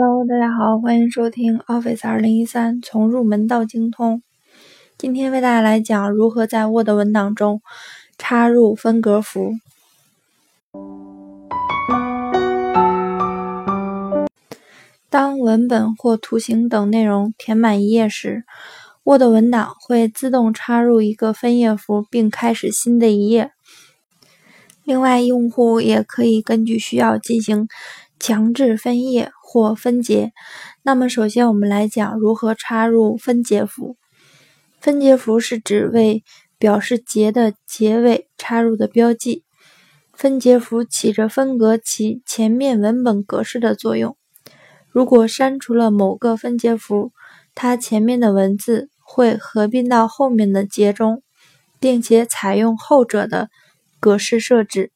Hello，大家好，欢迎收听 Office 二零一三，从入门到精通。今天为大家来讲如何在 Word 文档中插入分隔符。当文本或图形等内容填满一页时，Word 文档会自动插入一个分页符，并开始新的一页。另外，用户也可以根据需要进行强制分页。或分节。那么，首先我们来讲如何插入分节符。分节符是指为表示节的结尾插入的标记。分节符起着分隔其前面文本格式的作用。如果删除了某个分节符，它前面的文字会合并到后面的节中，并且采用后者的格式设置。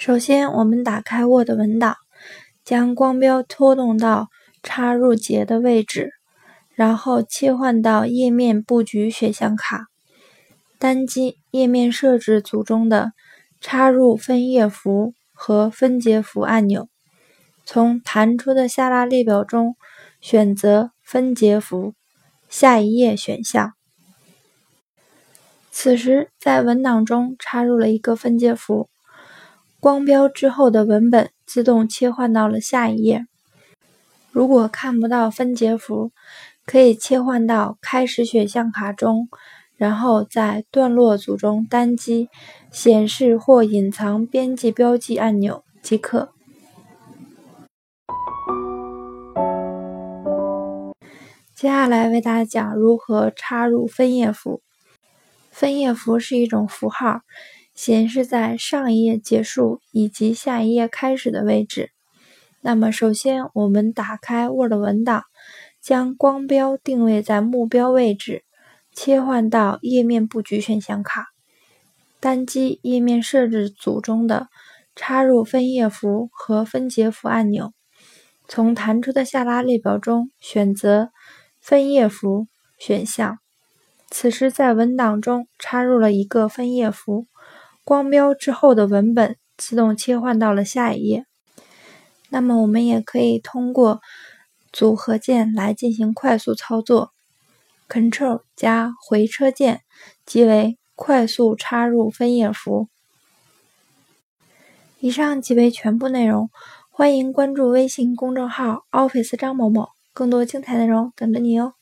首先，我们打开 Word 文档。将光标拖动到插入节的位置，然后切换到页面布局选项卡，单击页面设置组中的插入分页符和分节符按钮，从弹出的下拉列表中选择分节符下一页选项。此时，在文档中插入了一个分节符。光标之后的文本自动切换到了下一页。如果看不到分节符，可以切换到开始选项卡中，然后在段落组中单击显示或隐藏编辑标记按钮即可。接下来为大家讲如何插入分页符。分页符是一种符号。显示在上一页结束以及下一页开始的位置。那么，首先我们打开 Word 文档，将光标定位在目标位置，切换到页面布局选项卡，单击页面设置组中的插入分页符和分节符按钮，从弹出的下拉列表中选择分页符选项。此时，在文档中插入了一个分页符。光标之后的文本自动切换到了下一页。那么我们也可以通过组合键来进行快速操作，Ctrl 加回车键即为快速插入分页符。以上即为全部内容，欢迎关注微信公众号 Office 张某某，更多精彩内容等着你哦。